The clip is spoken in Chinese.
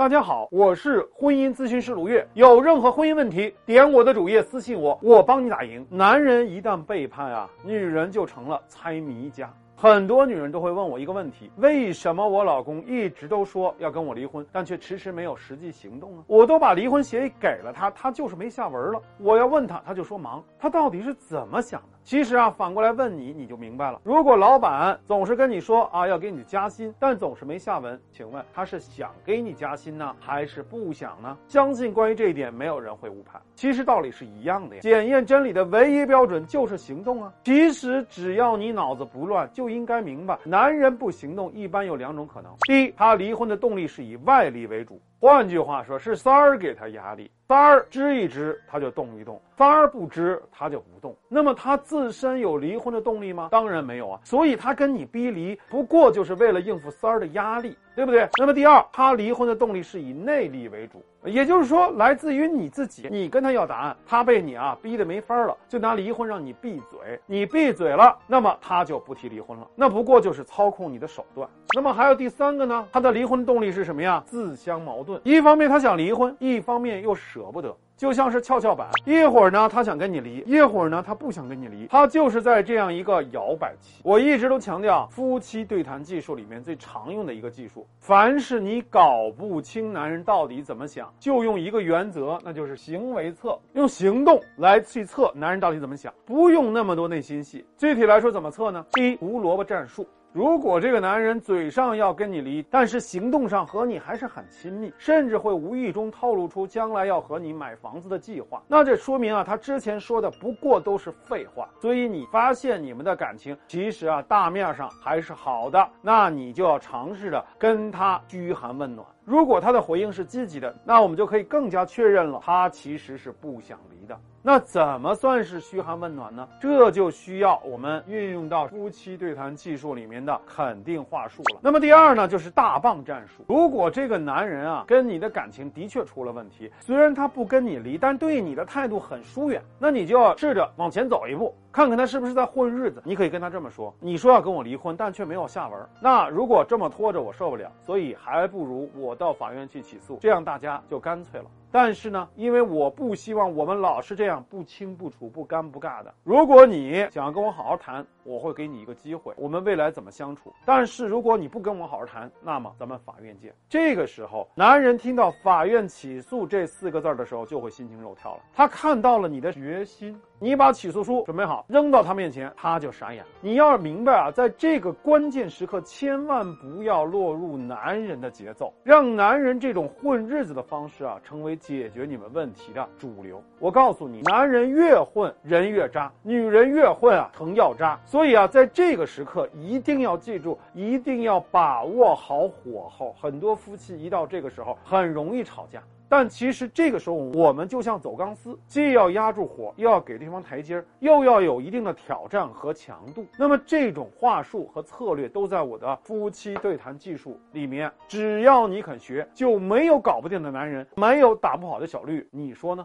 大家好，我是婚姻咨询师卢月。有任何婚姻问题，点我的主页私信我，我帮你打赢。男人一旦背叛啊，女人就成了猜谜家。很多女人都会问我一个问题：为什么我老公一直都说要跟我离婚，但却迟迟没有实际行动呢？我都把离婚协议给了他，他就是没下文了。我要问他，他就说忙。他到底是怎么想的？其实啊，反过来问你，你就明白了。如果老板总是跟你说啊要给你加薪，但总是没下文，请问他是想给你加薪呢，还是不想呢？相信关于这一点，没有人会误判。其实道理是一样的呀。检验真理的唯一标准就是行动啊。其实只要你脑子不乱，就应该明白，男人不行动一般有两种可能：第一，他离婚的动力是以外力为主，换句话说，是三儿给他压力，三儿支一支他就动一动，三儿不支他就不动。那么他自身有离婚的动力吗？当然没有啊。所以他跟你逼离，不过就是为了应付三儿的压力，对不对？那么第二，他离婚的动力是以内力为主，也就是说，来自于你自己。你跟他要答案，他被你啊逼得没法了，就拿离婚让你闭嘴。你闭嘴了，那么他就不提离婚了。那不过就是操控你的手段。那么还有第三个呢？他的离婚动力是什么呀？自相矛盾。一方面他想离婚，一方面又舍不得。就像是跷跷板，一会儿呢他想跟你离，一会儿呢他不想跟你离，他就是在这样一个摇摆期。我一直都强调，夫妻对谈技术里面最常用的一个技术，凡是你搞不清男人到底怎么想，就用一个原则，那就是行为测，用行动来去测男人到底怎么想，不用那么多内心戏。具体来说怎么测呢？第一，胡萝卜战术。如果这个男人嘴上要跟你离，但是行动上和你还是很亲密，甚至会无意中透露出将来要和你买房子的计划，那这说明啊，他之前说的不过都是废话。所以你发现你们的感情其实啊，大面上还是好的，那你就要尝试着跟他嘘寒问暖。如果他的回应是积极的，那我们就可以更加确认了，他其实是不想离的。那怎么算是嘘寒问暖呢？这就需要我们运用到夫妻对谈技术里面的肯定话术了。那么第二呢，就是大棒战术。如果这个男人啊跟你的感情的确出了问题，虽然他不跟你离，但对你的态度很疏远，那你就要试着往前走一步，看看他是不是在混日子。你可以跟他这么说：你说要跟我离婚，但却没有下文。那如果这么拖着，我受不了，所以还不如我到法院去起诉，这样大家就干脆了。但是呢，因为我不希望我们老是这样不清不楚、不尴不尬的。如果你想要跟我好好谈，我会给你一个机会，我们未来怎么相处？但是如果你不跟我好好谈，那么咱们法院见。这个时候，男人听到“法院起诉”这四个字的时候，就会心惊肉跳了。他看到了你的决心，你把起诉书准备好，扔到他面前，他就傻眼。你要明白啊，在这个关键时刻，千万不要落入男人的节奏，让男人这种混日子的方式啊，成为解决你们问题的主流。我告诉你，男人越混，人越渣；女人越混啊，疼要渣。所以啊，在这个时刻一定要记住，一定要把握好火候。很多夫妻一到这个时候，很容易吵架。但其实这个时候，我们就像走钢丝，既要压住火，又要给对方台阶儿，又要有一定的挑战和强度。那么这种话术和策略都在我的夫妻对谈技术里面。只要你肯学，就没有搞不定的男人，没有打不好的小绿。你说呢？